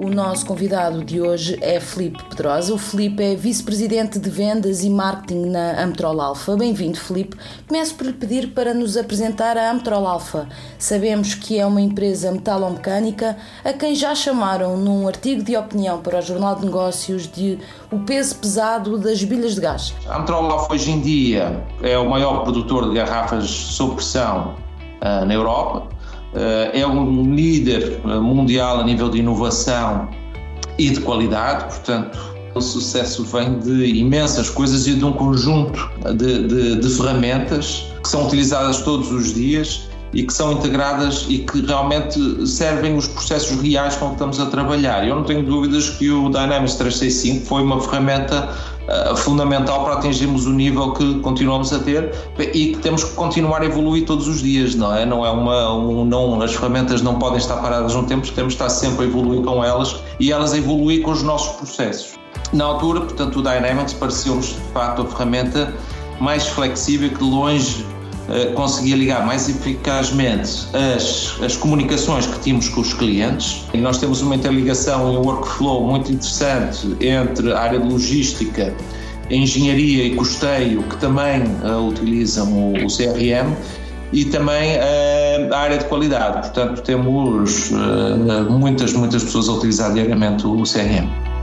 O nosso convidado de hoje é Felipe Pedrosa. O Felipe é vice-presidente de vendas e marketing na Amtrol Alfa. Bem-vindo, Felipe. Começo por lhe pedir para nos apresentar a Amtrol Alfa. Sabemos que é uma empresa metalomecânica a quem já chamaram num artigo de opinião para o Jornal de Negócios de o peso pesado das bilhas de gás. A Amtrol Alfa hoje em dia é o maior produtor de garrafas sob pressão uh, na Europa é um líder eh, mundial a nível de inovação e de qualidade, portanto, o sucesso vem de imensas coisas e de um conjunto de, de, de ferramentas que são utilizadas todos os dias e que são integradas e que realmente servem os processos reais com que estamos a trabalhar. Eu não tenho dúvidas que o Dynamics 365 foi uma ferramenta uh, fundamental para atingirmos o nível que continuamos a ter e que temos que continuar a evoluir todos os dias, não é? Não é uma, um, não, as ferramentas não podem estar paradas no tempo, temos que estar sempre a evoluir com elas e elas a evoluir com os nossos processos. Na altura, portanto, o Dynamics pareceu-nos de facto a ferramenta mais flexível que de longe conseguia ligar mais eficazmente as, as comunicações que tínhamos com os clientes. E nós temos uma interligação e um workflow muito interessante entre a área de logística, engenharia e custeio, que também uh, utilizam o, o, CRM, e também uh, a área de qualidade. Portanto, temos uh, muitas, muitas pessoas a utilizar diariamente o CRM.